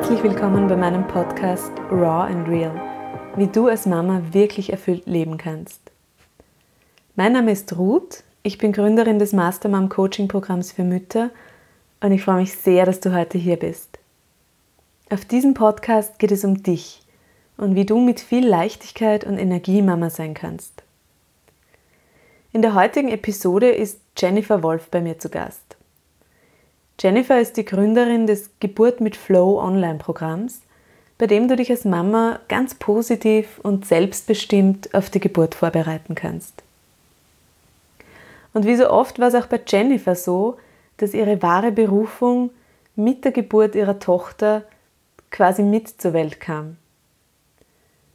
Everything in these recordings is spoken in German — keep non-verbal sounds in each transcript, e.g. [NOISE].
Herzlich willkommen bei meinem Podcast Raw and Real, wie du als Mama wirklich erfüllt leben kannst. Mein Name ist Ruth, ich bin Gründerin des Mastermom Coaching Programms für Mütter und ich freue mich sehr, dass du heute hier bist. Auf diesem Podcast geht es um dich und wie du mit viel Leichtigkeit und Energie Mama sein kannst. In der heutigen Episode ist Jennifer Wolf bei mir zu Gast. Jennifer ist die Gründerin des Geburt mit Flow Online-Programms, bei dem du dich als Mama ganz positiv und selbstbestimmt auf die Geburt vorbereiten kannst. Und wie so oft war es auch bei Jennifer so, dass ihre wahre Berufung mit der Geburt ihrer Tochter quasi mit zur Welt kam.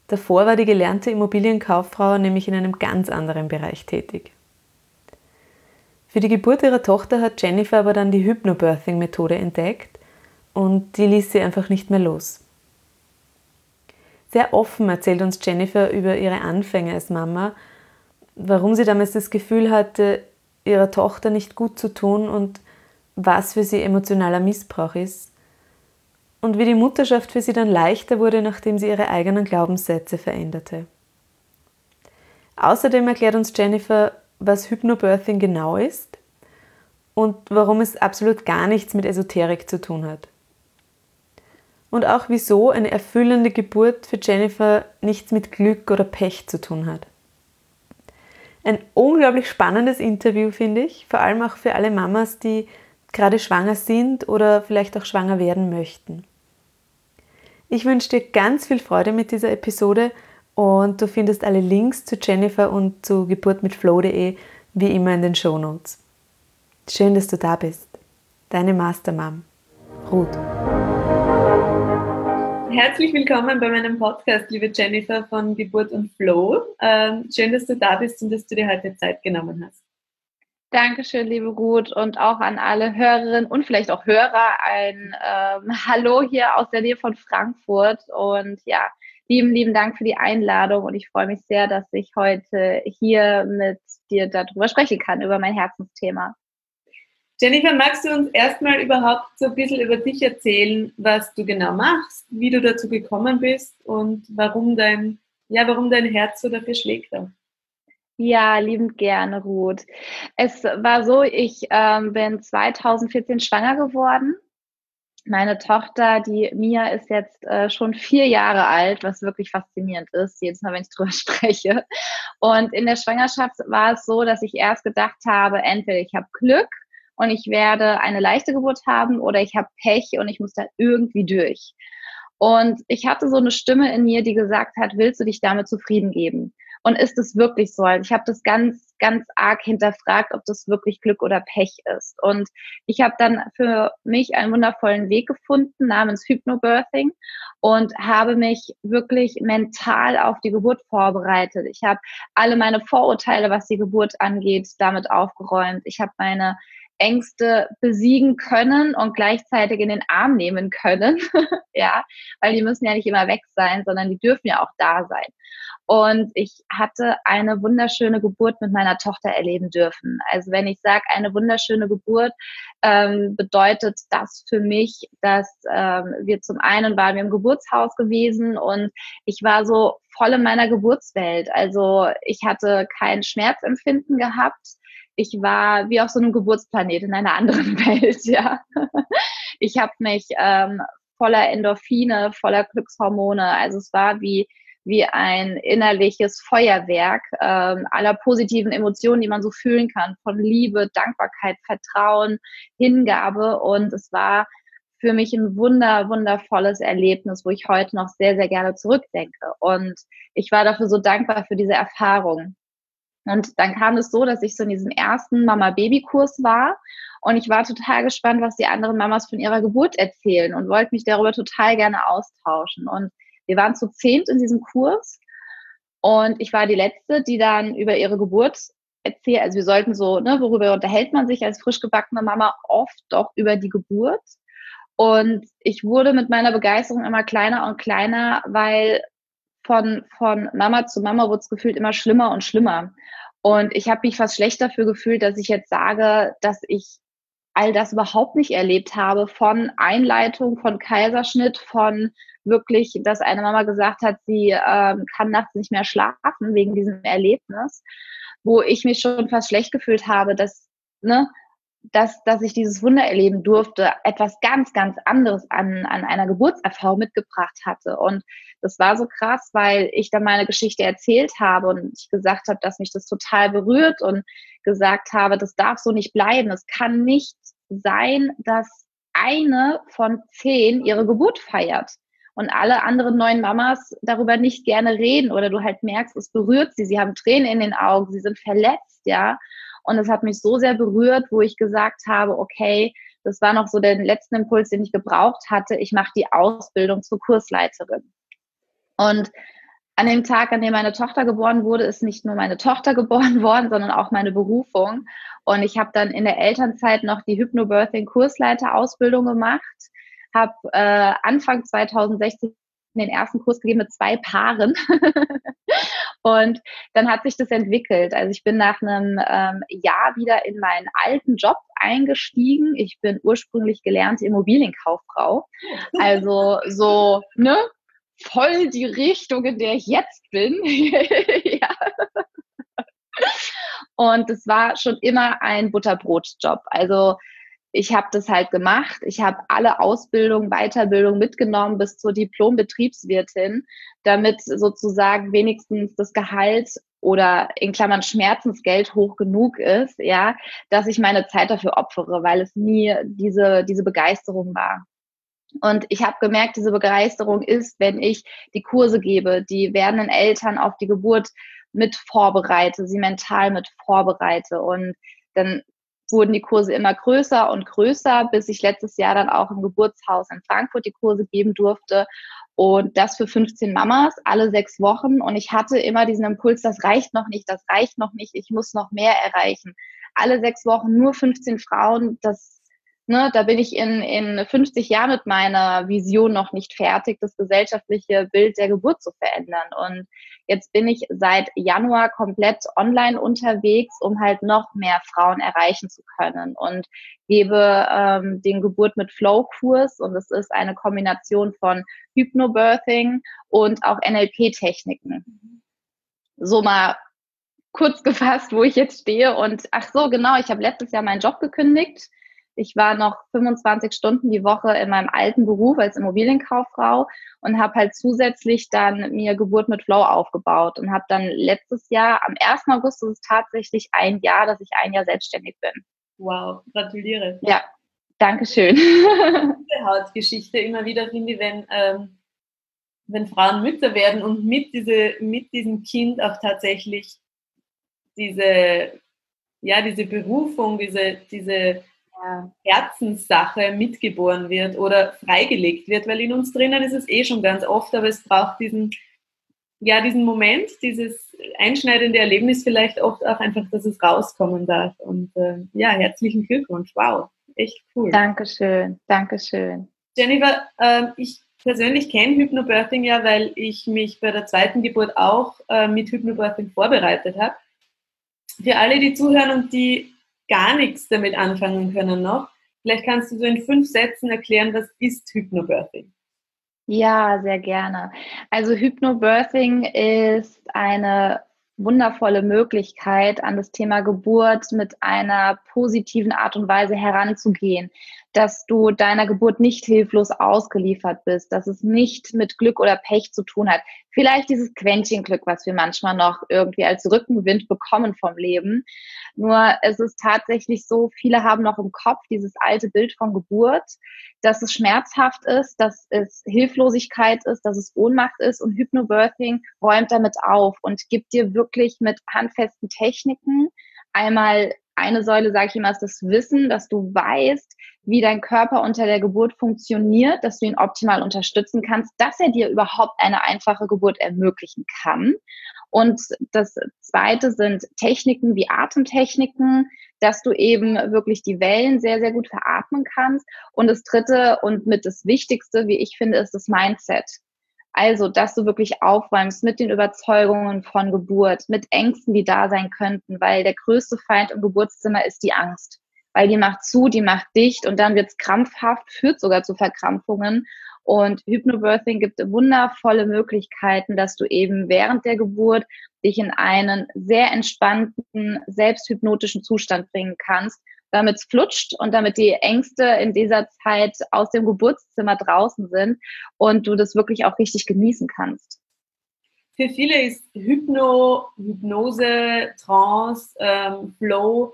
Davor war die gelernte Immobilienkauffrau nämlich in einem ganz anderen Bereich tätig. Für die Geburt ihrer Tochter hat Jennifer aber dann die Hypnobirthing-Methode entdeckt und die ließ sie einfach nicht mehr los. Sehr offen erzählt uns Jennifer über ihre Anfänge als Mama, warum sie damals das Gefühl hatte, ihrer Tochter nicht gut zu tun und was für sie emotionaler Missbrauch ist und wie die Mutterschaft für sie dann leichter wurde, nachdem sie ihre eigenen Glaubenssätze veränderte. Außerdem erklärt uns Jennifer, was Hypnobirthing genau ist und warum es absolut gar nichts mit Esoterik zu tun hat. Und auch wieso eine erfüllende Geburt für Jennifer nichts mit Glück oder Pech zu tun hat. Ein unglaublich spannendes Interview, finde ich, vor allem auch für alle Mamas, die gerade schwanger sind oder vielleicht auch schwanger werden möchten. Ich wünsche dir ganz viel Freude mit dieser Episode und du findest alle Links zu Jennifer und zu geburtmitflow.de wie immer in den Show Notes. Schön, dass du da bist. Deine Mastermom, Ruth. Herzlich willkommen bei meinem Podcast, liebe Jennifer von Geburt und Flow. Ähm, schön, dass du da bist und dass du dir heute Zeit genommen hast. Dankeschön, liebe Ruth, und auch an alle Hörerinnen und vielleicht auch Hörer ein ähm, [LAUGHS] Hallo hier aus der Nähe von Frankfurt. Und ja, lieben, lieben Dank für die Einladung und ich freue mich sehr, dass ich heute hier mit dir darüber sprechen kann, über mein Herzensthema. Jennifer, magst du uns erstmal überhaupt so ein bisschen über dich erzählen, was du genau machst, wie du dazu gekommen bist und warum dein, ja, warum dein Herz so dafür schlägt? Auch? Ja, liebend gerne, Ruth. Es war so, ich ähm, bin 2014 schwanger geworden meine Tochter, die Mia, ist jetzt äh, schon vier Jahre alt, was wirklich faszinierend ist, jedes Mal, wenn ich [LAUGHS] drüber spreche. Und in der Schwangerschaft war es so, dass ich erst gedacht habe, entweder ich habe Glück und ich werde eine leichte Geburt haben oder ich habe Pech und ich muss da irgendwie durch. Und ich hatte so eine Stimme in mir, die gesagt hat, willst du dich damit zufrieden geben? Und ist es wirklich so? Also ich habe das ganz, ganz arg hinterfragt, ob das wirklich Glück oder Pech ist. Und ich habe dann für mich einen wundervollen Weg gefunden namens Hypnobirthing und habe mich wirklich mental auf die Geburt vorbereitet. Ich habe alle meine Vorurteile, was die Geburt angeht, damit aufgeräumt. Ich habe meine Ängste besiegen können und gleichzeitig in den Arm nehmen können. [LAUGHS] ja, weil die müssen ja nicht immer weg sein, sondern die dürfen ja auch da sein. Und ich hatte eine wunderschöne Geburt mit meiner Tochter erleben dürfen. Also wenn ich sage, eine wunderschöne Geburt, ähm, bedeutet das für mich, dass ähm, wir zum einen waren wir im Geburtshaus gewesen und ich war so voll in meiner Geburtswelt. Also ich hatte kein Schmerzempfinden gehabt. Ich war wie auf so einem Geburtsplanet in einer anderen [LAUGHS] Welt, ja. Ich habe mich ähm, voller Endorphine, voller Glückshormone. Also es war wie wie ein innerliches Feuerwerk ähm, aller positiven Emotionen, die man so fühlen kann, von Liebe, Dankbarkeit, Vertrauen, Hingabe. Und es war für mich ein wunder, wundervolles Erlebnis, wo ich heute noch sehr, sehr gerne zurückdenke. Und ich war dafür so dankbar für diese Erfahrung. Und dann kam es so, dass ich so in diesem ersten Mama-Baby-Kurs war und ich war total gespannt, was die anderen Mamas von ihrer Geburt erzählen und wollte mich darüber total gerne austauschen. Und wir waren zu zehnt in diesem Kurs und ich war die Letzte, die dann über ihre Geburt erzählt. Also wir sollten so, ne, worüber unterhält man sich als frisch gebackene Mama oft doch über die Geburt. Und ich wurde mit meiner Begeisterung immer kleiner und kleiner, weil von, von Mama zu Mama wurde es gefühlt immer schlimmer und schlimmer. Und ich habe mich fast schlecht dafür gefühlt, dass ich jetzt sage, dass ich all das überhaupt nicht erlebt habe, von Einleitung, von Kaiserschnitt, von wirklich, dass eine Mama gesagt hat, sie ähm, kann nachts nicht mehr schlafen wegen diesem Erlebnis, wo ich mich schon fast schlecht gefühlt habe, dass, ne, dass, dass ich dieses Wunder erleben durfte, etwas ganz, ganz anderes an, an einer Geburtserfahrung mitgebracht hatte. Und das war so krass, weil ich dann meine Geschichte erzählt habe und ich gesagt habe, dass mich das total berührt und gesagt habe, das darf so nicht bleiben. Es kann nicht sein, dass eine von zehn ihre Geburt feiert und alle anderen neuen Mamas darüber nicht gerne reden oder du halt merkst, es berührt sie, sie haben Tränen in den Augen, sie sind verletzt, ja. Und es hat mich so sehr berührt, wo ich gesagt habe, okay, das war noch so der letzte Impuls, den ich gebraucht hatte. Ich mache die Ausbildung zur Kursleiterin. Und an dem Tag, an dem meine Tochter geboren wurde, ist nicht nur meine Tochter [LAUGHS] geboren worden, sondern auch meine Berufung. Und ich habe dann in der Elternzeit noch die Hypnobirthing-Kursleiter-Ausbildung gemacht, habe äh, Anfang 2016 den ersten Kurs gegeben mit zwei Paaren. [LAUGHS] und dann hat sich das entwickelt. Also ich bin nach einem ähm, Jahr wieder in meinen alten Job eingestiegen. Ich bin ursprünglich gelernte Immobilienkauffrau. Also so, ne? Voll die Richtung, in der ich jetzt bin. [LAUGHS] ja. Und es war schon immer ein Butterbrotjob. Also ich habe das halt gemacht. Ich habe alle Ausbildung, Weiterbildung mitgenommen bis zur Diplom-Betriebswirtin, damit sozusagen wenigstens das Gehalt oder in Klammern Schmerzensgeld hoch genug ist, ja, dass ich meine Zeit dafür opfere, weil es nie diese, diese Begeisterung war. Und ich habe gemerkt, diese Begeisterung ist, wenn ich die Kurse gebe, die werdenden Eltern auf die Geburt mit vorbereite, sie mental mit vorbereite. Und dann wurden die Kurse immer größer und größer, bis ich letztes Jahr dann auch im Geburtshaus in Frankfurt die Kurse geben durfte. Und das für 15 Mamas, alle sechs Wochen. Und ich hatte immer diesen Impuls, das reicht noch nicht, das reicht noch nicht, ich muss noch mehr erreichen. Alle sechs Wochen nur 15 Frauen, das ne, da bin ich in, in 50 Jahren mit meiner Vision noch nicht fertig, das gesellschaftliche Bild der Geburt zu verändern. Und jetzt bin ich seit Januar komplett online unterwegs, um halt noch mehr Frauen erreichen zu können und gebe ähm, den Geburt mit Flow-Kurs und es ist eine Kombination von Hypnobirthing und auch NLP-Techniken. So mal kurz gefasst, wo ich jetzt stehe und ach so, genau, ich habe letztes Jahr meinen Job gekündigt ich war noch 25 Stunden die Woche in meinem alten Beruf als Immobilienkauffrau und habe halt zusätzlich dann mir Geburt mit Flow aufgebaut und habe dann letztes Jahr, am 1. August, das ist tatsächlich ein Jahr, dass ich ein Jahr selbstständig bin. Wow, gratuliere. Ja, danke schön. [LAUGHS] Hautgeschichte immer wieder finde ich, wenn, ähm, wenn Frauen Mütter werden und mit, diese, mit diesem Kind auch tatsächlich diese, ja, diese Berufung, diese, diese Herzenssache mitgeboren wird oder freigelegt wird, weil in uns drinnen ist es eh schon ganz oft, aber es braucht diesen, ja, diesen Moment, dieses einschneidende Erlebnis vielleicht oft auch einfach, dass es rauskommen darf. Und äh, ja, herzlichen Glückwunsch. Wow, echt cool. Dankeschön, Dankeschön. Jennifer, äh, ich persönlich kenne Hypnobirthing ja, weil ich mich bei der zweiten Geburt auch äh, mit Hypnobirthing vorbereitet habe. Für alle, die zuhören und die gar nichts damit anfangen können noch. Vielleicht kannst du so in fünf Sätzen erklären, was ist Hypnobirthing? Ja, sehr gerne. Also Hypnobirthing ist eine wundervolle Möglichkeit, an das Thema Geburt mit einer positiven Art und Weise heranzugehen, dass du deiner Geburt nicht hilflos ausgeliefert bist, dass es nicht mit Glück oder Pech zu tun hat. Vielleicht dieses Quäntchenglück, was wir manchmal noch irgendwie als Rückenwind bekommen vom Leben. Nur es ist tatsächlich so, viele haben noch im Kopf dieses alte Bild von Geburt, dass es schmerzhaft ist, dass es Hilflosigkeit ist, dass es Ohnmacht ist und Hypnobirthing räumt damit auf und gibt dir wirklich mit handfesten Techniken einmal eine Säule, sage ich immer, ist das Wissen, dass du weißt, wie dein Körper unter der Geburt funktioniert, dass du ihn optimal unterstützen kannst, dass er dir überhaupt eine einfache Geburt ermöglichen kann. Und das zweite sind Techniken wie Atemtechniken, dass du eben wirklich die Wellen sehr, sehr gut veratmen kannst. Und das dritte und mit das Wichtigste, wie ich finde, ist das Mindset. Also, dass du wirklich aufräumst mit den Überzeugungen von Geburt, mit Ängsten, die da sein könnten, weil der größte Feind im Geburtszimmer ist die Angst. weil die macht zu, die macht dicht und dann wird es krampfhaft, führt sogar zu Verkrampfungen. Und Hypnobirthing gibt wundervolle Möglichkeiten, dass du eben während der Geburt dich in einen sehr entspannten, selbsthypnotischen Zustand bringen kannst, damit es flutscht und damit die Ängste in dieser Zeit aus dem Geburtszimmer draußen sind und du das wirklich auch richtig genießen kannst. Für viele ist Hypno, Hypnose, Trance, ähm, Flow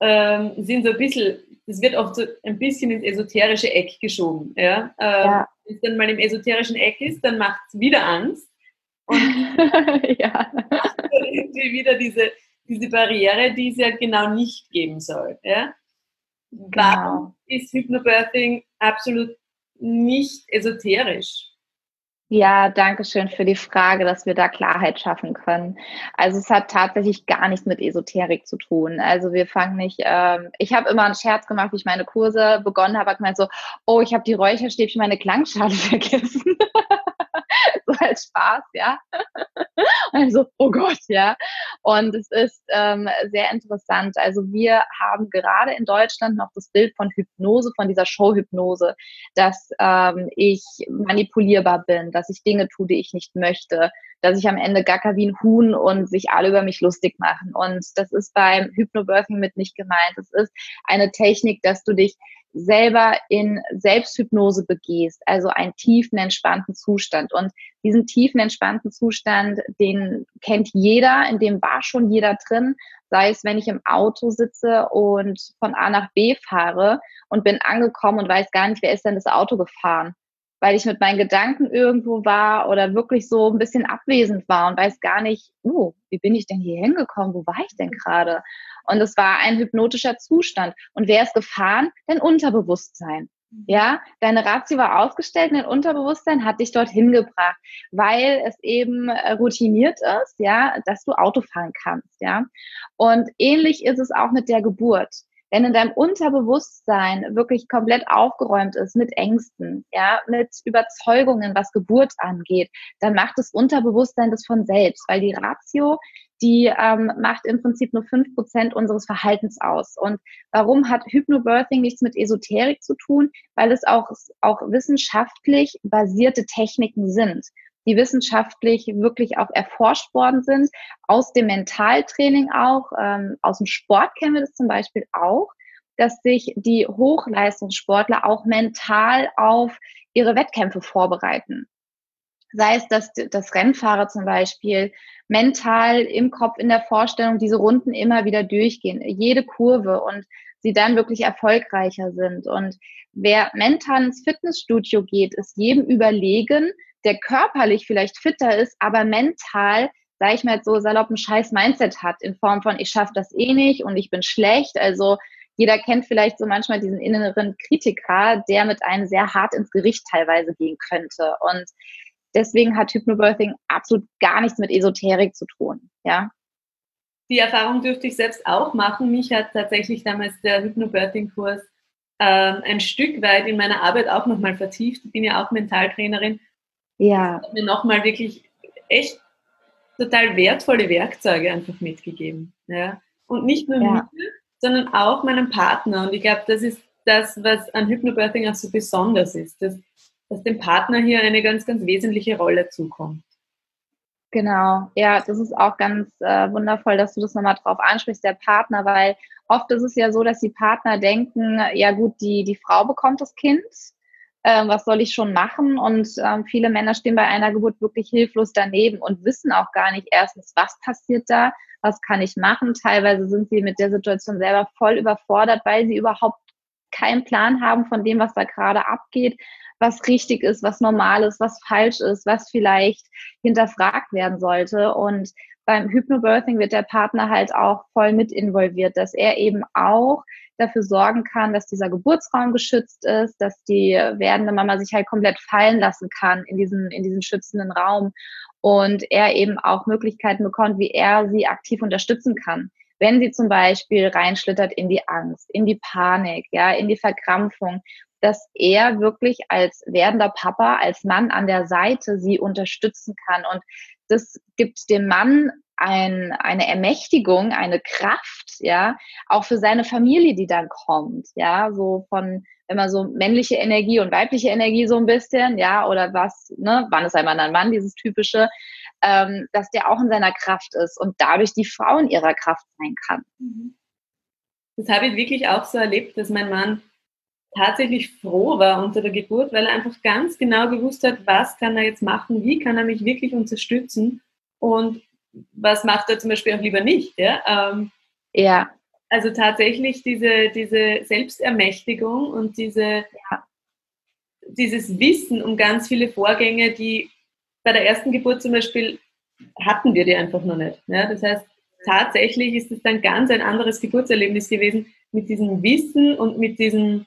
ähm, sind so ein bisschen, das wird oft so ein bisschen ins esoterische Eck geschoben. Ja? Ähm, ja. Wenn es dann mal im esoterischen Eck ist, dann macht es wieder Angst. Und [LAUGHS] ja. [LAUGHS] irgendwie wieder diese, diese Barriere, die es ja genau nicht geben soll. Ja? Genau. Warum ist Hypnobirthing absolut nicht esoterisch? Ja, danke schön für die Frage, dass wir da Klarheit schaffen können. Also es hat tatsächlich gar nichts mit Esoterik zu tun. Also wir fangen nicht, ähm, ich habe immer einen Scherz gemacht, wie ich meine Kurse begonnen habe, gemeint so, oh, ich habe die Räucherstäbchen meine Klangschale [LAUGHS] vergessen. [LAUGHS] so als Spaß, ja. [LAUGHS] Also, oh Gott, ja. Und es ist ähm, sehr interessant. Also wir haben gerade in Deutschland noch das Bild von Hypnose, von dieser Showhypnose, dass ähm, ich manipulierbar bin, dass ich Dinge tue, die ich nicht möchte, dass ich am Ende gacker wie ein Huhn und sich alle über mich lustig machen. Und das ist beim Hypnobirthing mit nicht gemeint. Es ist eine Technik, dass du dich selber in Selbsthypnose begehst, also einen tiefen, entspannten Zustand. Und diesen tiefen, entspannten Zustand, den kennt jeder, in dem war schon jeder drin, sei es, wenn ich im Auto sitze und von A nach B fahre und bin angekommen und weiß gar nicht, wer ist denn das Auto gefahren weil ich mit meinen Gedanken irgendwo war oder wirklich so ein bisschen abwesend war und weiß gar nicht, uh, wie bin ich denn hier hingekommen? Wo war ich denn gerade? Und es war ein hypnotischer Zustand. Und wer ist gefahren? Dein Unterbewusstsein. Mhm. Ja, deine Ratio war ausgestellt und dein Unterbewusstsein hat dich dorthin gebracht, weil es eben äh, routiniert ist, ja, dass du Auto fahren kannst, ja. Und ähnlich ist es auch mit der Geburt. Wenn in deinem Unterbewusstsein wirklich komplett aufgeräumt ist mit Ängsten, ja, mit Überzeugungen, was Geburt angeht, dann macht das Unterbewusstsein das von selbst, weil die Ratio, die ähm, macht im Prinzip nur fünf Prozent unseres Verhaltens aus. Und warum hat Hypnobirthing nichts mit Esoterik zu tun? Weil es auch, auch wissenschaftlich basierte Techniken sind die wissenschaftlich wirklich auch erforscht worden sind, aus dem Mentaltraining auch, ähm, aus dem Sport kennen wir das zum Beispiel auch, dass sich die Hochleistungssportler auch mental auf ihre Wettkämpfe vorbereiten. Sei es, dass das Rennfahrer zum Beispiel mental im Kopf in der Vorstellung diese Runden immer wieder durchgehen, jede Kurve und sie dann wirklich erfolgreicher sind. Und wer mental ins Fitnessstudio geht, ist jedem überlegen, der körperlich vielleicht fitter ist, aber mental, sage ich mal jetzt so salopp, ein scheiß Mindset hat in Form von, ich schaffe das eh nicht und ich bin schlecht. Also jeder kennt vielleicht so manchmal diesen inneren Kritiker, der mit einem sehr hart ins Gericht teilweise gehen könnte. Und deswegen hat Hypnobirthing absolut gar nichts mit Esoterik zu tun. Ja. Die Erfahrung dürfte ich selbst auch machen. Mich hat tatsächlich damals der Hypnobirthing-Kurs äh, ein Stück weit in meiner Arbeit auch nochmal vertieft. Ich bin ja auch Mentaltrainerin ja. hat mir nochmal wirklich echt total wertvolle Werkzeuge einfach mitgegeben. Ja. Und nicht nur ja. mir, sondern auch meinem Partner. Und ich glaube, das ist das, was an Hypnobirthing auch so besonders ist, dass, dass dem Partner hier eine ganz, ganz wesentliche Rolle zukommt. Genau, ja, das ist auch ganz äh, wundervoll, dass du das nochmal drauf ansprichst, der Partner, weil oft ist es ja so, dass die Partner denken, ja gut, die, die Frau bekommt das Kind äh, was soll ich schon machen? Und ähm, viele Männer stehen bei einer Geburt wirklich hilflos daneben und wissen auch gar nicht erstens, was passiert da, was kann ich machen. Teilweise sind sie mit der Situation selber voll überfordert, weil sie überhaupt keinen Plan haben von dem, was da gerade abgeht, was richtig ist, was normal ist, was falsch ist, was vielleicht hinterfragt werden sollte. Und beim Hypnobirthing wird der Partner halt auch voll mit involviert, dass er eben auch dafür sorgen kann, dass dieser Geburtsraum geschützt ist, dass die werdende Mama sich halt komplett fallen lassen kann in diesem, in diesem schützenden Raum und er eben auch Möglichkeiten bekommt, wie er sie aktiv unterstützen kann. Wenn sie zum Beispiel reinschlittert in die Angst, in die Panik, ja, in die Verkrampfung, dass er wirklich als werdender Papa, als Mann an der Seite sie unterstützen kann. Und das gibt dem Mann ein, eine Ermächtigung, eine Kraft, ja, auch für seine Familie, die dann kommt, ja, so von, wenn man so männliche Energie und weibliche Energie so ein bisschen, ja, oder was, ne, wann ist einmal ein Mann, dieses typische, ähm, dass der auch in seiner Kraft ist und dadurch die Frau in ihrer Kraft sein kann. Das habe ich wirklich auch so erlebt, dass mein Mann tatsächlich froh war unter der Geburt, weil er einfach ganz genau gewusst hat, was kann er jetzt machen, wie kann er mich wirklich unterstützen und was macht er zum Beispiel auch lieber nicht. Ja. Ähm, ja. Also tatsächlich diese, diese Selbstermächtigung und diese, ja. dieses Wissen um ganz viele Vorgänge, die bei der ersten Geburt zum Beispiel hatten wir die einfach noch nicht. Ja. Das heißt, tatsächlich ist es dann ganz ein anderes Geburtserlebnis gewesen mit diesem Wissen und mit diesem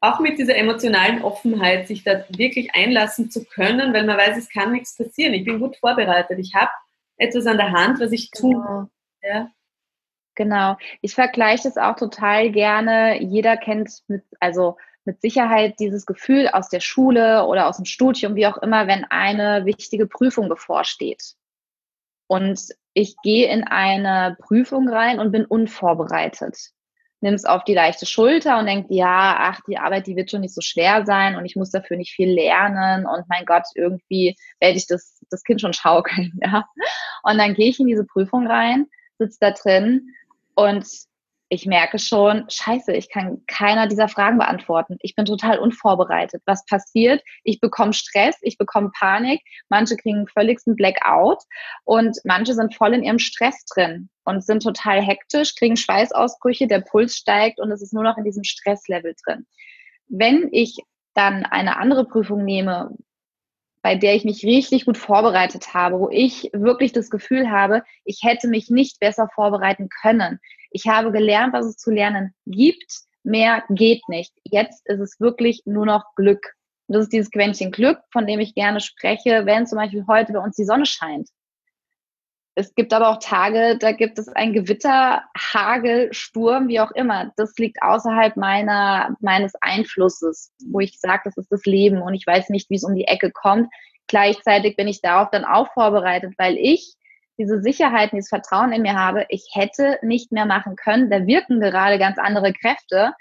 auch mit dieser emotionalen Offenheit, sich da wirklich einlassen zu können, weil man weiß, es kann nichts passieren. Ich bin gut vorbereitet. Ich habe etwas an der Hand, was ich tun kann. Ja. Genau. Ich vergleiche das auch total gerne. Jeder kennt mit, also mit Sicherheit dieses Gefühl aus der Schule oder aus dem Studium, wie auch immer, wenn eine wichtige Prüfung bevorsteht. Und ich gehe in eine Prüfung rein und bin unvorbereitet nimm es auf die leichte Schulter und denkt, ja, ach, die Arbeit, die wird schon nicht so schwer sein und ich muss dafür nicht viel lernen und mein Gott, irgendwie werde ich das, das Kind schon schaukeln, [LAUGHS] ja. Und dann gehe ich in diese Prüfung rein, sitze da drin und ich merke schon, scheiße, ich kann keiner dieser Fragen beantworten. Ich bin total unvorbereitet. Was passiert? Ich bekomme Stress, ich bekomme Panik, manche kriegen völligsten Blackout und manche sind voll in ihrem Stress drin und sind total hektisch, kriegen Schweißausbrüche, der Puls steigt und es ist nur noch in diesem Stresslevel drin. Wenn ich dann eine andere Prüfung nehme, bei der ich mich richtig gut vorbereitet habe, wo ich wirklich das Gefühl habe, ich hätte mich nicht besser vorbereiten können. Ich habe gelernt, was es zu lernen gibt. Mehr geht nicht. Jetzt ist es wirklich nur noch Glück. Und das ist dieses Quäntchen Glück, von dem ich gerne spreche, wenn zum Beispiel heute bei uns die Sonne scheint. Es gibt aber auch Tage, da gibt es ein Gewitter, Hagel, Sturm, wie auch immer. Das liegt außerhalb meiner, meines Einflusses, wo ich sage, das ist das Leben und ich weiß nicht, wie es um die Ecke kommt. Gleichzeitig bin ich darauf dann auch vorbereitet, weil ich diese Sicherheit, dieses Vertrauen in mir habe, ich hätte nicht mehr machen können. Da wirken gerade ganz andere Kräfte.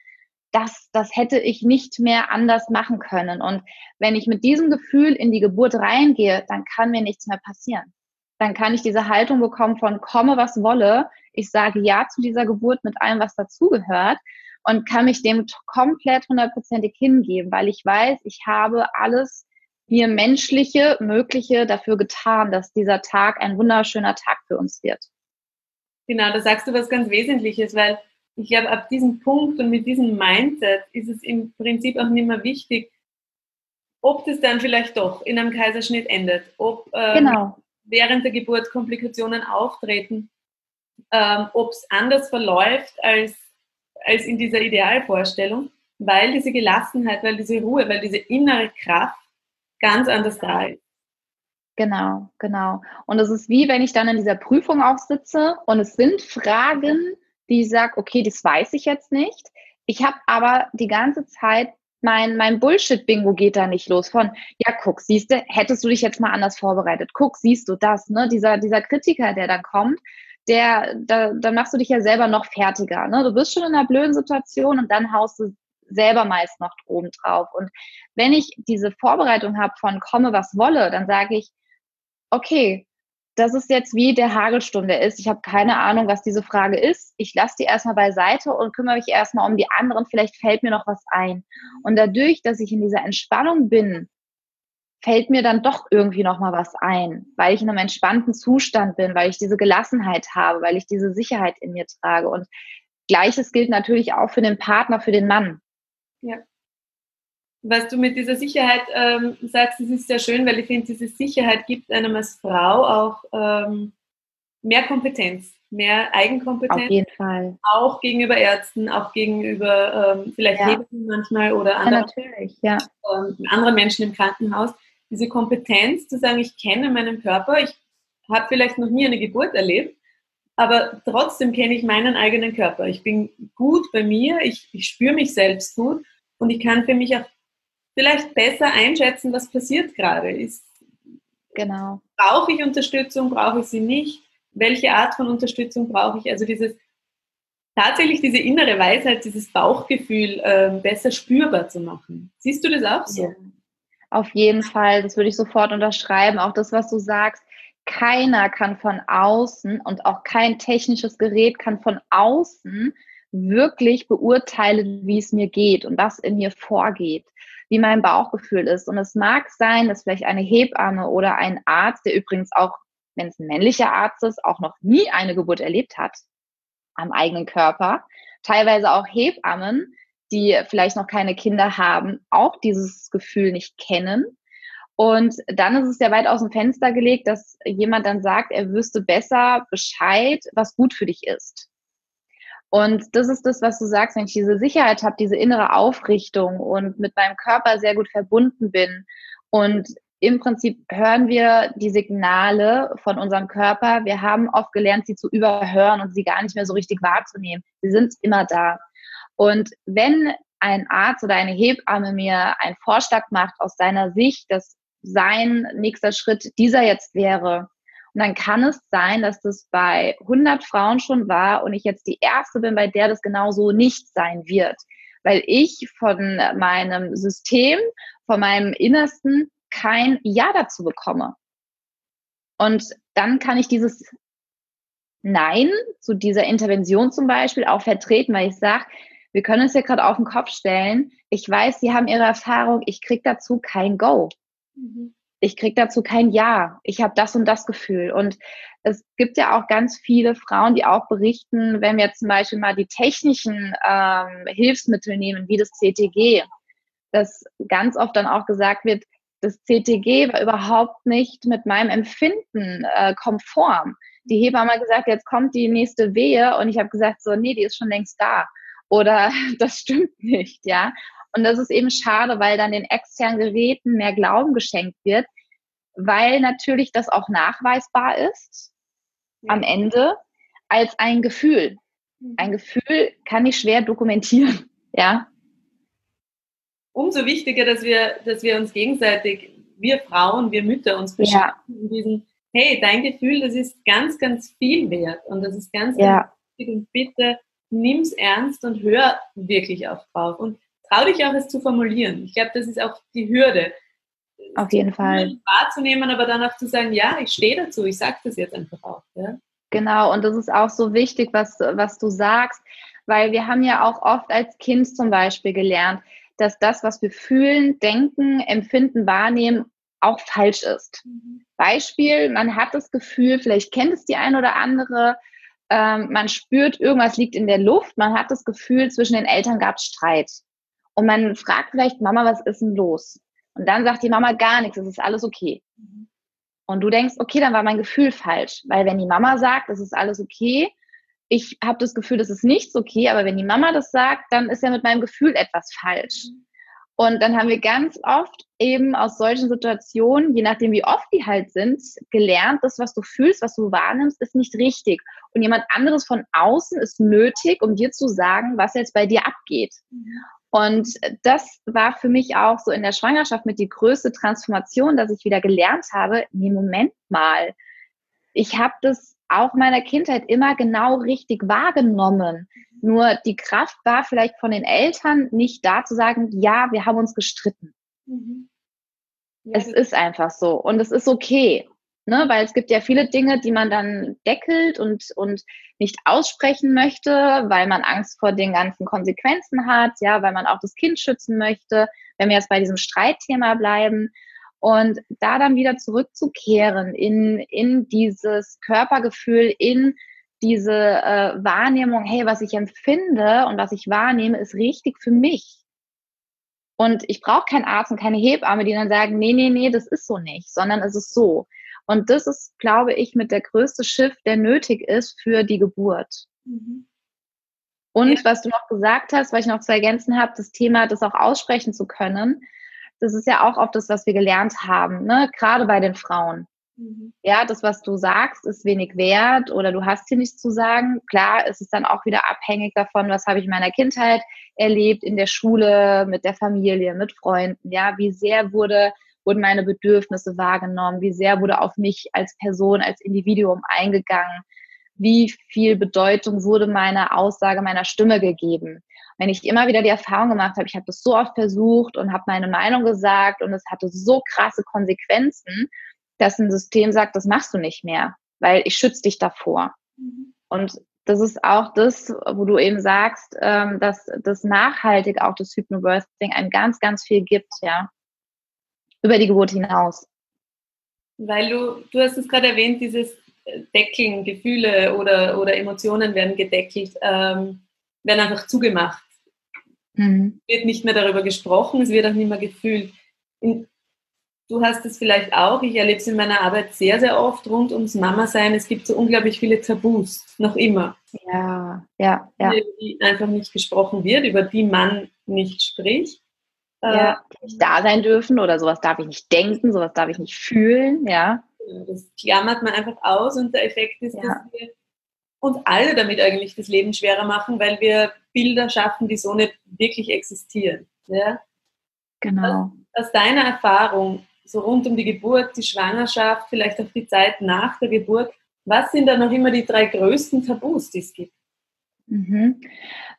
Das, das hätte ich nicht mehr anders machen können. Und wenn ich mit diesem Gefühl in die Geburt reingehe, dann kann mir nichts mehr passieren dann kann ich diese Haltung bekommen von komme, was wolle. Ich sage Ja zu dieser Geburt mit allem, was dazugehört und kann mich dem komplett hundertprozentig hingeben, weil ich weiß, ich habe alles mir menschliche, mögliche dafür getan, dass dieser Tag ein wunderschöner Tag für uns wird. Genau, da sagst du was ganz Wesentliches, weil ich glaube, ab diesem Punkt und mit diesem Mindset ist es im Prinzip auch nicht mehr wichtig, ob das dann vielleicht doch in einem Kaiserschnitt endet, ob ähm, genau während der Geburt Komplikationen auftreten, ähm, ob es anders verläuft als, als in dieser Idealvorstellung, weil diese Gelassenheit, weil diese Ruhe, weil diese innere Kraft ganz anders da ist. Genau, genau. Und es ist wie, wenn ich dann in dieser Prüfung auch sitze und es sind Fragen, die ich sage, okay, das weiß ich jetzt nicht. Ich habe aber die ganze Zeit mein, mein Bullshit-Bingo geht da nicht los von, ja, guck, siehst du, hättest du dich jetzt mal anders vorbereitet. Guck, siehst du das, ne? Dieser, dieser Kritiker, der dann kommt, der, da, dann machst du dich ja selber noch fertiger. Ne? Du bist schon in einer blöden Situation und dann haust du selber meist noch oben drauf. Und wenn ich diese Vorbereitung habe von komme, was wolle, dann sage ich, okay, das ist jetzt wie der Hagelsturm, der ist. Ich habe keine Ahnung, was diese Frage ist. Ich lasse die erstmal beiseite und kümmere mich erstmal um die anderen. Vielleicht fällt mir noch was ein. Und dadurch, dass ich in dieser Entspannung bin, fällt mir dann doch irgendwie noch mal was ein, weil ich in einem entspannten Zustand bin, weil ich diese Gelassenheit habe, weil ich diese Sicherheit in mir trage. Und Gleiches gilt natürlich auch für den Partner, für den Mann. Ja was du mit dieser Sicherheit ähm, sagst, das ist sehr schön, weil ich finde, diese Sicherheit gibt einem als Frau auch ähm, mehr Kompetenz, mehr Eigenkompetenz. Auf jeden Fall. Auch gegenüber Ärzten, auch gegenüber ähm, vielleicht ja. Hebammen manchmal oder anderen, ja, ja. Ähm, anderen Menschen im Krankenhaus. Diese Kompetenz zu sagen, ich kenne meinen Körper, ich habe vielleicht noch nie eine Geburt erlebt, aber trotzdem kenne ich meinen eigenen Körper. Ich bin gut bei mir, ich, ich spüre mich selbst gut und ich kann für mich auch vielleicht besser einschätzen, was passiert gerade ist. Genau. Brauche ich Unterstützung, brauche ich sie nicht? welche Art von Unterstützung brauche ich? Also dieses tatsächlich diese innere Weisheit, dieses Bauchgefühl äh, besser spürbar zu machen. Siehst du das auch so? Ja. Auf jeden Fall, das würde ich sofort unterschreiben. Auch das, was du sagst, keiner kann von außen und auch kein technisches Gerät kann von außen wirklich beurteilen, wie es mir geht und was in mir vorgeht, wie mein Bauchgefühl ist. Und es mag sein, dass vielleicht eine Hebamme oder ein Arzt, der übrigens auch, wenn es ein männlicher Arzt ist, auch noch nie eine Geburt erlebt hat am eigenen Körper, teilweise auch Hebammen, die vielleicht noch keine Kinder haben, auch dieses Gefühl nicht kennen. Und dann ist es ja weit aus dem Fenster gelegt, dass jemand dann sagt, er wüsste besser Bescheid, was gut für dich ist. Und das ist das, was du sagst, wenn ich diese Sicherheit habe, diese innere Aufrichtung und mit meinem Körper sehr gut verbunden bin. Und im Prinzip hören wir die Signale von unserem Körper. Wir haben oft gelernt, sie zu überhören und sie gar nicht mehr so richtig wahrzunehmen. Sie sind immer da. Und wenn ein Arzt oder eine Hebamme mir einen Vorschlag macht aus seiner Sicht, dass sein nächster Schritt dieser jetzt wäre, und dann kann es sein, dass das bei 100 Frauen schon war und ich jetzt die erste bin, bei der das genauso nicht sein wird, weil ich von meinem System, von meinem Innersten kein Ja dazu bekomme. Und dann kann ich dieses Nein zu dieser Intervention zum Beispiel auch vertreten, weil ich sage, wir können uns ja gerade auf den Kopf stellen. Ich weiß, Sie haben Ihre Erfahrung, ich kriege dazu kein Go. Mhm ich krieg dazu kein Ja. Ich habe das und das Gefühl. Und es gibt ja auch ganz viele Frauen, die auch berichten, wenn wir zum Beispiel mal die technischen ähm, Hilfsmittel nehmen, wie das CTG, dass ganz oft dann auch gesagt wird, das CTG war überhaupt nicht mit meinem Empfinden äh, konform. Die Hebamme hat gesagt, jetzt kommt die nächste Wehe und ich habe gesagt, so, nee, die ist schon längst da. Oder [LAUGHS] das stimmt nicht, ja. Und das ist eben schade, weil dann den externen Geräten mehr Glauben geschenkt wird, weil natürlich das auch nachweisbar ist ja. am Ende als ein Gefühl. Mhm. Ein Gefühl kann ich schwer dokumentieren, [LAUGHS] ja. Umso wichtiger, dass wir, dass wir uns gegenseitig, wir Frauen, wir Mütter uns beschäftigen ja. in diesem, hey, dein Gefühl, das ist ganz, ganz viel wert und das ist ganz, ja. ganz wichtig und bitte nimm's ernst und hör wirklich auf drauf. Und trau dich auch, es zu formulieren. Ich glaube, das ist auch die Hürde. Auf jeden Fall. Wahrzunehmen, aber dann auch zu sagen, ja, ich stehe dazu, ich sage das jetzt einfach auch. Ja? Genau, und das ist auch so wichtig, was, was du sagst, weil wir haben ja auch oft als Kind zum Beispiel gelernt, dass das, was wir fühlen, denken, empfinden, wahrnehmen, auch falsch ist. Mhm. Beispiel, man hat das Gefühl, vielleicht kennt es die ein oder andere, ähm, man spürt, irgendwas liegt in der Luft, man hat das Gefühl, zwischen den Eltern gab es Streit. Und man fragt vielleicht, Mama, was ist denn los? Und dann sagt die Mama gar nichts, es ist alles okay. Und du denkst, okay, dann war mein Gefühl falsch. Weil wenn die Mama sagt, es ist alles okay, ich habe das Gefühl, das ist nichts okay, aber wenn die Mama das sagt, dann ist ja mit meinem Gefühl etwas falsch. Und dann haben wir ganz oft eben aus solchen Situationen, je nachdem wie oft die halt sind, gelernt, das, was du fühlst, was du wahrnimmst, ist nicht richtig. Und jemand anderes von außen ist nötig, um dir zu sagen, was jetzt bei dir abgeht. Und das war für mich auch so in der Schwangerschaft mit die größte Transformation, dass ich wieder gelernt habe, nee, Moment mal, ich habe das auch meiner Kindheit immer genau richtig wahrgenommen. Nur die Kraft war vielleicht von den Eltern nicht da zu sagen, ja, wir haben uns gestritten. Mhm. Ja, es ist einfach so und es ist okay ne? weil es gibt ja viele Dinge, die man dann deckelt und, und nicht aussprechen möchte, weil man Angst vor den ganzen Konsequenzen hat, ja, weil man auch das Kind schützen möchte, wenn wir jetzt bei diesem Streitthema bleiben. Und da dann wieder zurückzukehren in, in dieses Körpergefühl, in diese äh, Wahrnehmung, hey, was ich empfinde und was ich wahrnehme, ist richtig für mich. Und ich brauche keinen Arzt und keine Hebamme, die dann sagen, nee, nee, nee, das ist so nicht, sondern es ist so. Und das ist, glaube ich, mit der größte Schiff, der nötig ist für die Geburt. Mhm. Und ja. was du noch gesagt hast, was ich noch zu ergänzen habe, das Thema, das auch aussprechen zu können, das ist ja auch oft das, was wir gelernt haben, ne? gerade bei den Frauen. Mhm. Ja, das, was du sagst, ist wenig wert oder du hast hier nichts zu sagen. Klar, ist es dann auch wieder abhängig davon, was habe ich in meiner Kindheit erlebt, in der Schule, mit der Familie, mit Freunden. Ja, wie sehr wurde wurden meine Bedürfnisse wahrgenommen, wie sehr wurde auf mich als Person, als Individuum eingegangen, wie viel Bedeutung wurde meiner Aussage, meiner Stimme gegeben. Wenn ich immer wieder die Erfahrung gemacht habe, ich habe das so oft versucht und habe meine Meinung gesagt und es hatte so krasse Konsequenzen, dass ein System sagt, das machst du nicht mehr, weil ich schütze dich davor. Mhm. Und das ist auch das, wo du eben sagst, ähm, dass das nachhaltig auch das Hypnobirthing einem ganz, ganz viel gibt, ja. Über die Geburt hinaus. Weil du, du hast es gerade erwähnt, dieses Deckeln, Gefühle oder, oder Emotionen werden gedeckelt, ähm, werden einfach zugemacht. Mhm. Es wird nicht mehr darüber gesprochen, es wird auch nicht mehr gefühlt. In, du hast es vielleicht auch, ich erlebe es in meiner Arbeit sehr, sehr oft rund ums Mama-Sein. Es gibt so unglaublich viele Tabus, noch immer. Ja, ja, ja. Die einfach nicht gesprochen wird, über die man nicht spricht. Ja, äh, nicht da sein dürfen oder sowas darf ich nicht denken, sowas darf ich nicht fühlen, ja. Das klammert man einfach aus und der Effekt ist, ja. dass wir uns alle damit eigentlich das Leben schwerer machen, weil wir Bilder schaffen, die so nicht wirklich existieren. Ja? Genau. Aus, aus deiner Erfahrung, so rund um die Geburt, die Schwangerschaft, vielleicht auch die Zeit nach der Geburt, was sind da noch immer die drei größten Tabus, die es gibt? Mhm.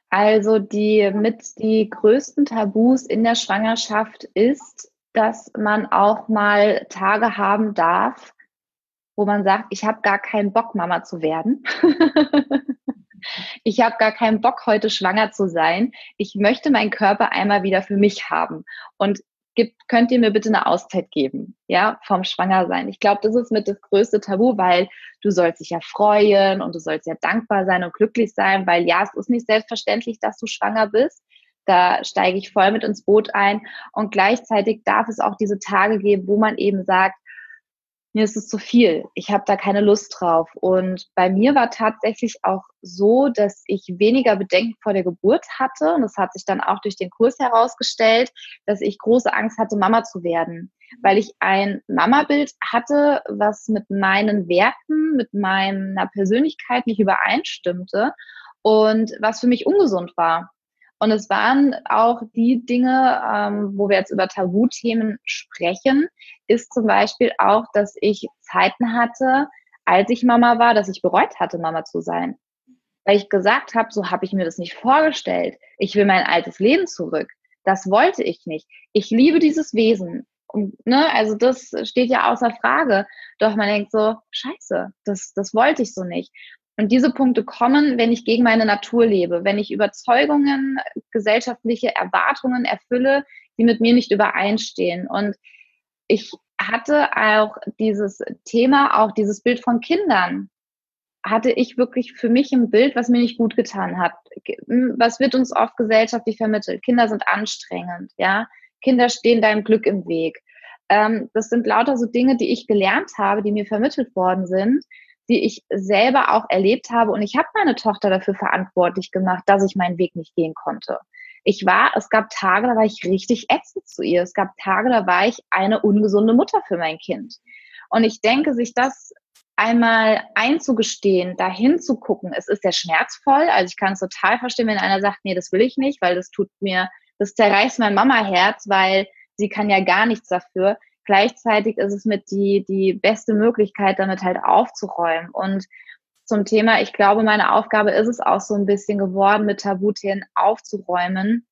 Also die mit die größten Tabus in der Schwangerschaft ist, dass man auch mal Tage haben darf, wo man sagt, ich habe gar keinen Bock, Mama zu werden. [LAUGHS] ich habe gar keinen Bock, heute schwanger zu sein. Ich möchte meinen Körper einmal wieder für mich haben. Und gibt, könnt ihr mir bitte eine Auszeit geben, ja, vom Schwangersein. Ich glaube, das ist mit das größte Tabu, weil du sollst dich ja freuen und du sollst ja dankbar sein und glücklich sein, weil ja, es ist nicht selbstverständlich, dass du schwanger bist. Da steige ich voll mit ins Boot ein. Und gleichzeitig darf es auch diese Tage geben, wo man eben sagt, mir ist es zu viel, ich habe da keine Lust drauf. Und bei mir war tatsächlich auch so, dass ich weniger Bedenken vor der Geburt hatte. Und das hat sich dann auch durch den Kurs herausgestellt, dass ich große Angst hatte, Mama zu werden. Weil ich ein Mama-Bild hatte, was mit meinen Werten, mit meiner Persönlichkeit nicht übereinstimmte und was für mich ungesund war. Und es waren auch die Dinge, ähm, wo wir jetzt über Tabuthemen sprechen, ist zum Beispiel auch, dass ich Zeiten hatte, als ich Mama war, dass ich bereut hatte, Mama zu sein. Weil ich gesagt habe, so habe ich mir das nicht vorgestellt. Ich will mein altes Leben zurück. Das wollte ich nicht. Ich liebe dieses Wesen. Und, ne, also das steht ja außer Frage. Doch man denkt so, scheiße, das, das wollte ich so nicht. Und diese Punkte kommen, wenn ich gegen meine Natur lebe, wenn ich Überzeugungen, gesellschaftliche Erwartungen erfülle, die mit mir nicht übereinstehen. Und ich hatte auch dieses Thema, auch dieses Bild von Kindern, hatte ich wirklich für mich ein Bild, was mir nicht gut getan hat. Was wird uns oft gesellschaftlich vermittelt? Kinder sind anstrengend, ja. Kinder stehen deinem Glück im Weg. Ähm, das sind lauter so Dinge, die ich gelernt habe, die mir vermittelt worden sind, die ich selber auch erlebt habe. Und ich habe meine Tochter dafür verantwortlich gemacht, dass ich meinen Weg nicht gehen konnte. Ich war, es gab Tage, da war ich richtig ätzend zu ihr. Es gab Tage, da war ich eine ungesunde Mutter für mein Kind. Und ich denke, sich das einmal einzugestehen, dahin zu gucken, es ist sehr schmerzvoll. Also ich kann es total verstehen, wenn einer sagt, nee, das will ich nicht, weil das tut mir, das zerreißt mein Mama-Herz, weil sie kann ja gar nichts dafür. Gleichzeitig ist es mit die, die beste Möglichkeit, damit halt aufzuräumen. Und zum Thema, ich glaube, meine Aufgabe ist es auch so ein bisschen geworden, mit Tabuthemen aufzuräumen,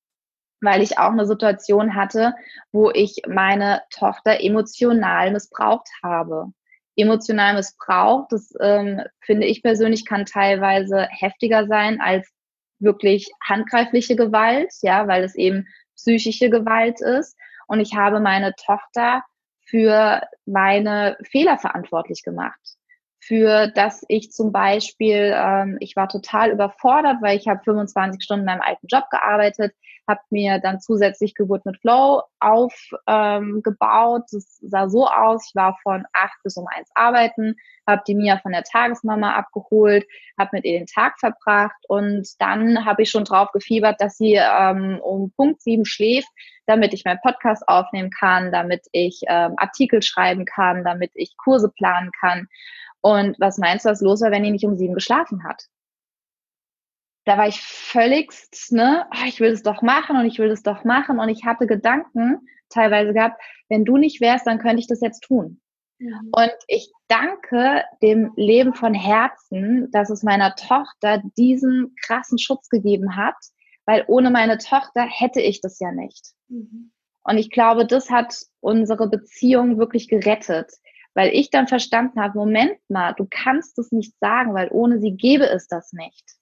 weil ich auch eine Situation hatte, wo ich meine Tochter emotional missbraucht habe. Emotional missbraucht, das ähm, finde ich persönlich kann teilweise heftiger sein als wirklich handgreifliche Gewalt, ja, weil es eben psychische Gewalt ist. Und ich habe meine Tochter für meine Fehler verantwortlich gemacht. Für dass ich zum Beispiel, ähm, ich war total überfordert, weil ich habe 25 Stunden in meinem alten Job gearbeitet, habe mir dann zusätzlich Geburt mit Flow aufgebaut. Ähm, das sah so aus, ich war von acht bis um eins arbeiten, habe die Mia von der Tagesmama abgeholt, habe mit ihr den Tag verbracht und dann habe ich schon drauf gefiebert, dass sie ähm, um Punkt sieben schläft, damit ich meinen Podcast aufnehmen kann, damit ich ähm, Artikel schreiben kann, damit ich Kurse planen kann. Und was meinst du, was los war, wenn die nicht um sieben geschlafen hat? Da war ich völligst, ne, oh, ich will das doch machen und ich will das doch machen und ich hatte Gedanken, teilweise gehabt, wenn du nicht wärst, dann könnte ich das jetzt tun. Mhm. Und ich danke dem Leben von Herzen, dass es meiner Tochter diesen krassen Schutz gegeben hat, weil ohne meine Tochter hätte ich das ja nicht. Mhm. Und ich glaube, das hat unsere Beziehung wirklich gerettet, weil ich dann verstanden habe, Moment mal, du kannst es nicht sagen, weil ohne sie gäbe es das nicht.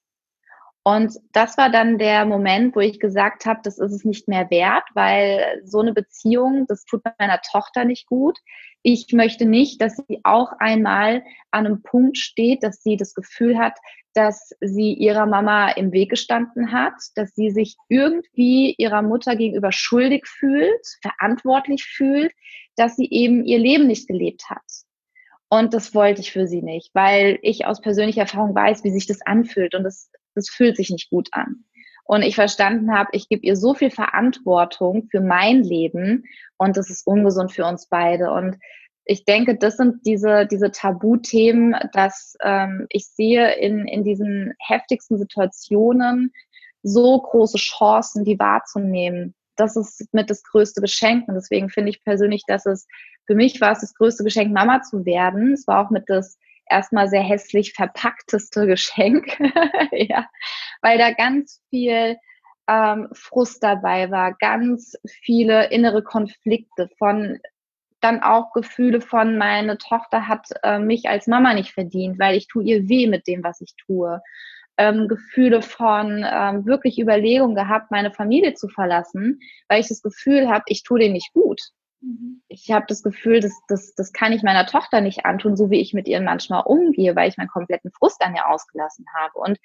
Und das war dann der Moment, wo ich gesagt habe, das ist es nicht mehr wert, weil so eine Beziehung, das tut meiner Tochter nicht gut. Ich möchte nicht, dass sie auch einmal an einem Punkt steht, dass sie das Gefühl hat, dass sie ihrer Mama im Weg gestanden hat, dass sie sich irgendwie ihrer Mutter gegenüber schuldig fühlt, verantwortlich fühlt, dass sie eben ihr Leben nicht gelebt hat. Und das wollte ich für sie nicht, weil ich aus persönlicher Erfahrung weiß, wie sich das anfühlt. Und das das fühlt sich nicht gut an. Und ich verstanden habe, ich gebe ihr so viel Verantwortung für mein Leben und das ist ungesund für uns beide. Und ich denke, das sind diese, diese Tabuthemen, dass ähm, ich sehe in, in diesen heftigsten Situationen so große Chancen, die wahrzunehmen. Das ist mit das größte Geschenk. Und deswegen finde ich persönlich, dass es, für mich war es das größte Geschenk, Mama zu werden. Es war auch mit das erstmal sehr hässlich verpackteste Geschenk, [LAUGHS] ja, weil da ganz viel ähm, Frust dabei war, ganz viele innere Konflikte von dann auch Gefühle von, meine Tochter hat äh, mich als Mama nicht verdient, weil ich tue ihr weh mit dem, was ich tue. Ähm, Gefühle von ähm, wirklich Überlegung gehabt, meine Familie zu verlassen, weil ich das Gefühl habe, ich tue denen nicht gut. Mhm. Ich habe das Gefühl, das, das, das kann ich meiner Tochter nicht antun, so wie ich mit ihr manchmal umgehe, weil ich meinen kompletten Frust an ihr ausgelassen habe. Und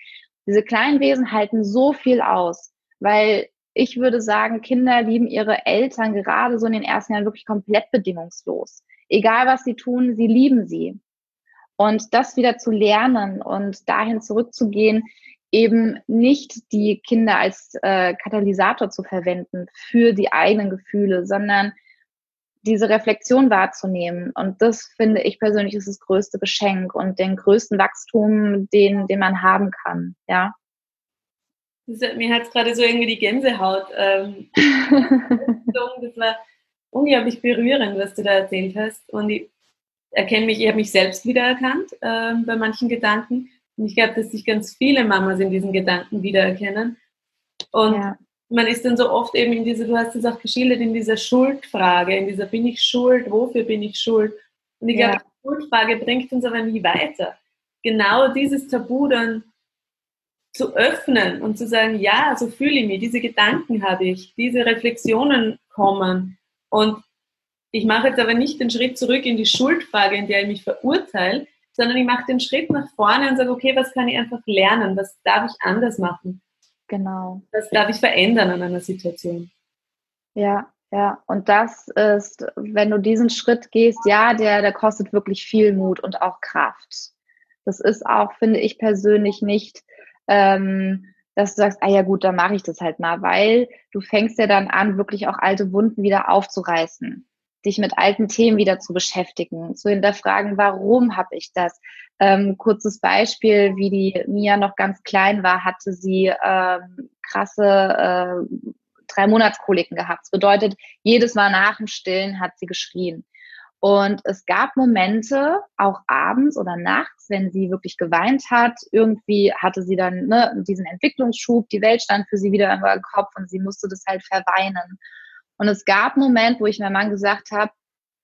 diese kleinen Wesen halten so viel aus, weil ich würde sagen, Kinder lieben ihre Eltern gerade so in den ersten Jahren wirklich komplett bedingungslos. Egal was sie tun, sie lieben sie. Und das wieder zu lernen und dahin zurückzugehen, eben nicht die Kinder als äh, Katalysator zu verwenden für die eigenen Gefühle, sondern diese Reflexion wahrzunehmen. Und das finde ich persönlich ist das größte Geschenk und den größten Wachstum, den, den man haben kann, ja. Das, mir hat es gerade so irgendwie die Gänsehaut. Ähm, [LAUGHS] das war unglaublich berührend, was du da erzählt hast. Und ich erkenne mich, ich habe mich selbst wiedererkannt äh, bei manchen Gedanken. Und ich glaube, dass sich ganz viele Mamas in diesen Gedanken wiedererkennen. Und ja man ist dann so oft eben in dieser, du hast es auch geschildert, in dieser Schuldfrage, in dieser bin ich schuld, wofür bin ich schuld? Und ich ja. glaube, die Schuldfrage bringt uns aber nie weiter. Genau dieses Tabu dann zu öffnen und zu sagen, ja, so fühle ich mich, diese Gedanken habe ich, diese Reflexionen kommen. Und ich mache jetzt aber nicht den Schritt zurück in die Schuldfrage, in der ich mich verurteile, sondern ich mache den Schritt nach vorne und sage, okay, was kann ich einfach lernen? Was darf ich anders machen? Genau. Das darf ich verändern an einer Situation. Ja, ja. Und das ist, wenn du diesen Schritt gehst, ja, der, der kostet wirklich viel Mut und auch Kraft. Das ist auch, finde ich persönlich nicht, ähm, dass du sagst, ah ja gut, dann mache ich das halt mal, weil du fängst ja dann an, wirklich auch alte Wunden wieder aufzureißen dich mit alten Themen wieder zu beschäftigen, zu hinterfragen, warum habe ich das? Ähm, kurzes Beispiel, wie die Mia noch ganz klein war, hatte sie ähm, krasse äh, drei Monatskoliken gehabt. Das bedeutet, jedes Mal nach dem Stillen hat sie geschrien. Und es gab Momente, auch abends oder nachts, wenn sie wirklich geweint hat, irgendwie hatte sie dann ne, diesen Entwicklungsschub, die Welt stand für sie wieder im Kopf und sie musste das halt verweinen. Und es gab einen Moment, wo ich meinem Mann gesagt habe,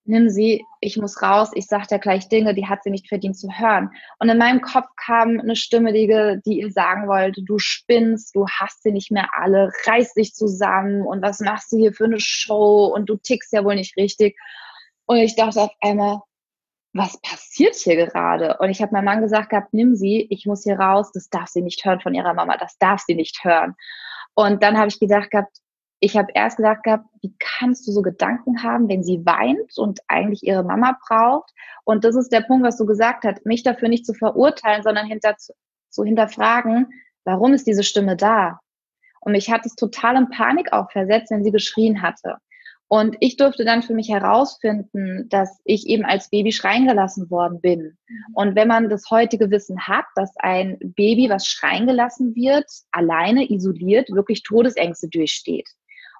nimm sie, ich muss raus, ich sage dir gleich Dinge, die hat sie nicht verdient zu hören. Und in meinem Kopf kam eine Stimme, die, die ihr sagen wollte, du spinnst, du hast sie nicht mehr alle, reiß dich zusammen und was machst du hier für eine Show und du tickst ja wohl nicht richtig. Und ich dachte auf einmal, was passiert hier gerade? Und ich habe meinem Mann gesagt gehabt, nimm sie, ich muss hier raus, das darf sie nicht hören von ihrer Mama, das darf sie nicht hören. Und dann habe ich gedacht gehabt, ich habe erst gedacht gehabt, wie kannst du so Gedanken haben, wenn sie weint und eigentlich ihre Mama braucht? Und das ist der Punkt, was du gesagt hast, mich dafür nicht zu verurteilen, sondern hinter, zu, zu hinterfragen, warum ist diese Stimme da? Und mich hat es total in Panik auch versetzt, wenn sie geschrien hatte. Und ich durfte dann für mich herausfinden, dass ich eben als Baby schreien gelassen worden bin. Und wenn man das heutige Wissen hat, dass ein Baby, was schreien gelassen wird, alleine isoliert, wirklich Todesängste durchsteht.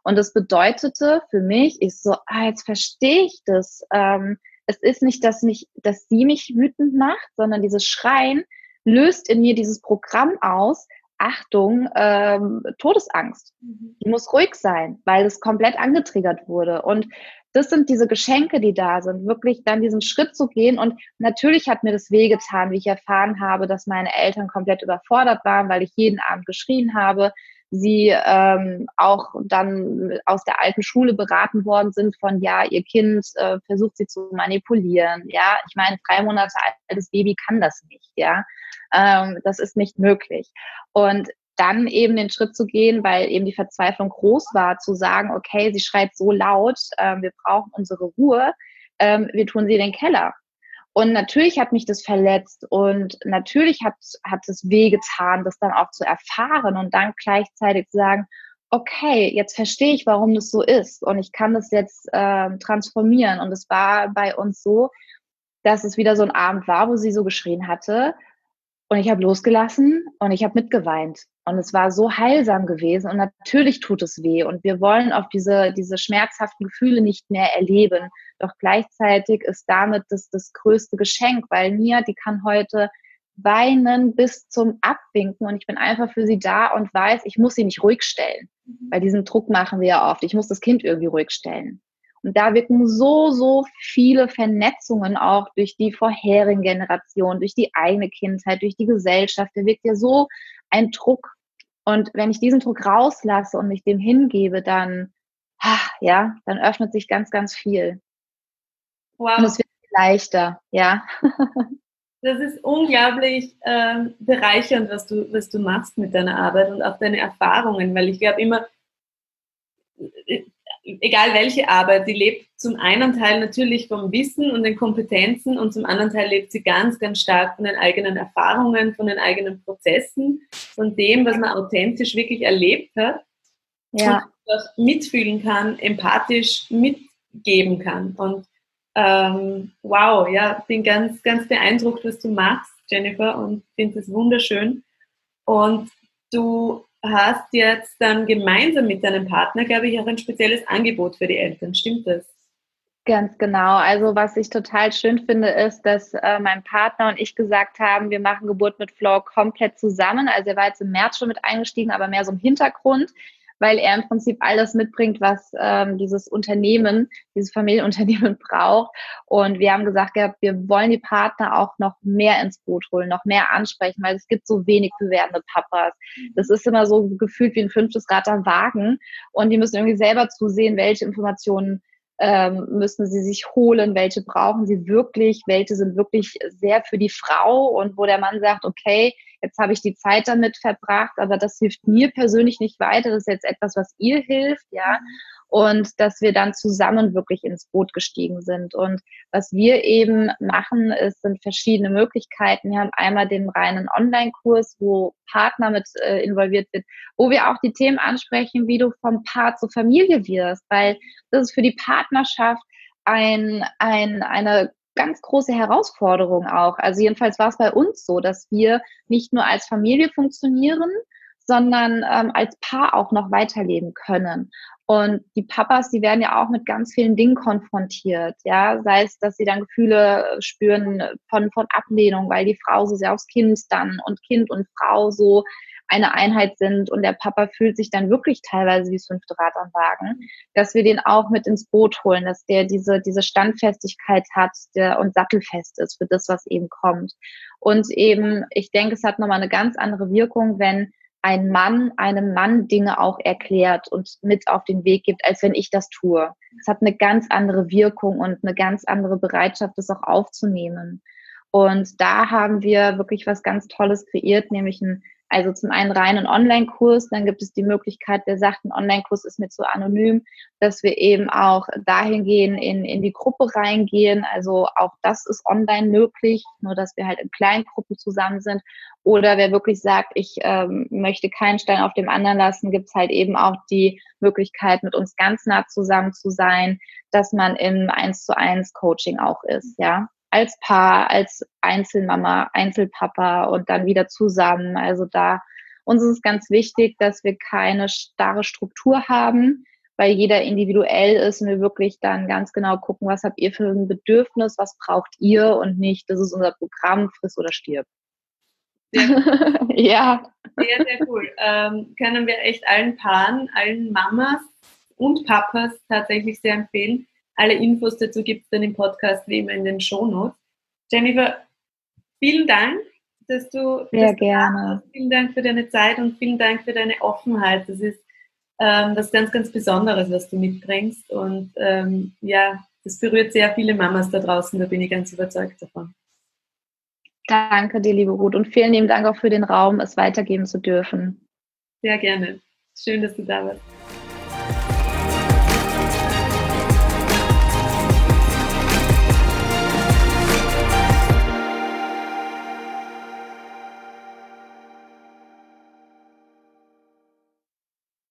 Und das bedeutete für mich, ich so, ah, jetzt verstehe ich das. Ähm, es ist nicht, dass mich, dass sie mich wütend macht, sondern dieses Schreien löst in mir dieses Programm aus, Achtung, ähm, Todesangst. Mhm. Die muss ruhig sein, weil es komplett angetriggert wurde. Und das sind diese Geschenke, die da sind, wirklich dann diesen Schritt zu gehen. Und natürlich hat mir das wehgetan, wie ich erfahren habe, dass meine Eltern komplett überfordert waren, weil ich jeden Abend geschrien habe. Sie ähm, auch dann aus der alten Schule beraten worden sind von, ja, ihr Kind äh, versucht sie zu manipulieren. Ja, ich meine, drei Monate altes Baby kann das nicht. Ja, ähm, das ist nicht möglich. Und dann eben den Schritt zu gehen, weil eben die Verzweiflung groß war, zu sagen, okay, sie schreit so laut, äh, wir brauchen unsere Ruhe, ähm, wir tun sie in den Keller. Und natürlich hat mich das verletzt und natürlich hat, hat es wehgetan, das dann auch zu erfahren und dann gleichzeitig zu sagen, okay, jetzt verstehe ich, warum das so ist und ich kann das jetzt äh, transformieren. Und es war bei uns so, dass es wieder so ein Abend war, wo sie so geschrien hatte und ich habe losgelassen und ich habe mitgeweint. Und es war so heilsam gewesen. Und natürlich tut es weh. Und wir wollen auch diese, diese schmerzhaften Gefühle nicht mehr erleben. Doch gleichzeitig ist damit das, das größte Geschenk, weil Mia, die kann heute weinen bis zum Abwinken und ich bin einfach für sie da und weiß, ich muss sie nicht ruhig stellen. Mhm. Weil diesen Druck machen wir ja oft. Ich muss das Kind irgendwie ruhig stellen. Und da wirken so, so viele Vernetzungen auch durch die vorherigen Generationen, durch die eigene Kindheit, durch die Gesellschaft. Da wirkt ja so ein Druck. Und wenn ich diesen Druck rauslasse und mich dem hingebe, dann, ja, dann öffnet sich ganz, ganz viel. Wow. Und es wird leichter, ja. [LAUGHS] Das ist unglaublich äh, bereichernd, was du, was du machst mit deiner Arbeit und auch deine Erfahrungen, weil ich glaube immer, egal welche Arbeit, die lebt zum einen Teil natürlich vom Wissen und den Kompetenzen und zum anderen Teil lebt sie ganz, ganz stark von den eigenen Erfahrungen, von den eigenen Prozessen, von dem, was man authentisch wirklich erlebt hat ja. und das mitfühlen kann, empathisch mitgeben kann. Und ähm, wow, ja, bin ganz, ganz beeindruckt, was du machst, Jennifer, und finde es wunderschön. Und du hast jetzt dann gemeinsam mit deinem Partner, glaube ich, auch ein spezielles Angebot für die Eltern. Stimmt das? Ganz genau. Also was ich total schön finde, ist, dass äh, mein Partner und ich gesagt haben, wir machen Geburt mit Flow komplett zusammen. Also er war jetzt im März schon mit eingestiegen, aber mehr so im Hintergrund weil er im Prinzip alles mitbringt, was ähm, dieses Unternehmen, dieses Familienunternehmen [LAUGHS] braucht. Und wir haben gesagt, ja, wir wollen die Partner auch noch mehr ins Boot holen, noch mehr ansprechen, weil es gibt so wenig bewährende Papas. Das ist immer so gefühlt wie ein fünftes Rad am Wagen und die müssen irgendwie selber zusehen, welche Informationen ähm, müssen sie sich holen, welche brauchen sie wirklich, welche sind wirklich sehr für die Frau und wo der Mann sagt, okay, jetzt habe ich die Zeit damit verbracht, aber das hilft mir persönlich nicht weiter, das ist jetzt etwas, was ihr hilft, ja. Und dass wir dann zusammen wirklich ins Boot gestiegen sind. Und was wir eben machen, ist, sind verschiedene Möglichkeiten. Wir haben einmal den reinen Online-Kurs, wo Partner mit äh, involviert wird, wo wir auch die Themen ansprechen, wie du vom Paar zur Familie wirst, weil das ist für die Partnerschaft ein, ein, eine ganz große Herausforderung auch. Also jedenfalls war es bei uns so, dass wir nicht nur als Familie funktionieren, sondern ähm, als Paar auch noch weiterleben können. Und die Papas, die werden ja auch mit ganz vielen Dingen konfrontiert, ja, sei es, dass sie dann Gefühle spüren von, von Ablehnung, weil die Frau so sehr aufs Kind dann und Kind und Frau so eine Einheit sind und der Papa fühlt sich dann wirklich teilweise wie das fünfte Rad am Wagen, dass wir den auch mit ins Boot holen, dass der diese, diese Standfestigkeit hat der, und sattelfest ist für das, was eben kommt. Und eben, ich denke, es hat nochmal eine ganz andere Wirkung, wenn ein Mann einem Mann Dinge auch erklärt und mit auf den Weg gibt, als wenn ich das tue. Es hat eine ganz andere Wirkung und eine ganz andere Bereitschaft, das auch aufzunehmen. Und da haben wir wirklich was ganz Tolles kreiert, nämlich ein also zum einen reinen Online-Kurs, dann gibt es die Möglichkeit, wer sagt, ein Online-Kurs ist mir zu anonym, dass wir eben auch dahin gehen, in, in die Gruppe reingehen. Also auch das ist online möglich, nur dass wir halt in kleinen Gruppen zusammen sind. Oder wer wirklich sagt, ich ähm, möchte keinen Stein auf dem anderen lassen, gibt es halt eben auch die Möglichkeit, mit uns ganz nah zusammen zu sein, dass man im 1 zu 1 Coaching auch ist, ja als Paar, als Einzelmama, Einzelpapa und dann wieder zusammen. Also da uns ist es ganz wichtig, dass wir keine starre Struktur haben, weil jeder individuell ist und wir wirklich dann ganz genau gucken, was habt ihr für ein Bedürfnis, was braucht ihr und nicht, das ist unser Programm, friss oder stirb. [LAUGHS] ja. Sehr, sehr cool. Ähm, können wir echt allen Paaren, allen Mamas und Papas tatsächlich sehr empfehlen. Alle Infos dazu gibt es dann im Podcast wie immer in den Shownotes. Jennifer, vielen Dank, dass du. Sehr gerne. Hast. Vielen Dank für deine Zeit und vielen Dank für deine Offenheit. Das ist ähm, was ganz, ganz Besonderes, was du mitbringst. Und ähm, ja, das berührt sehr viele Mamas da draußen, da bin ich ganz überzeugt davon. Danke dir, liebe Ruth, und vielen lieben Dank auch für den Raum, es weitergeben zu dürfen. Sehr gerne. Schön, dass du da warst.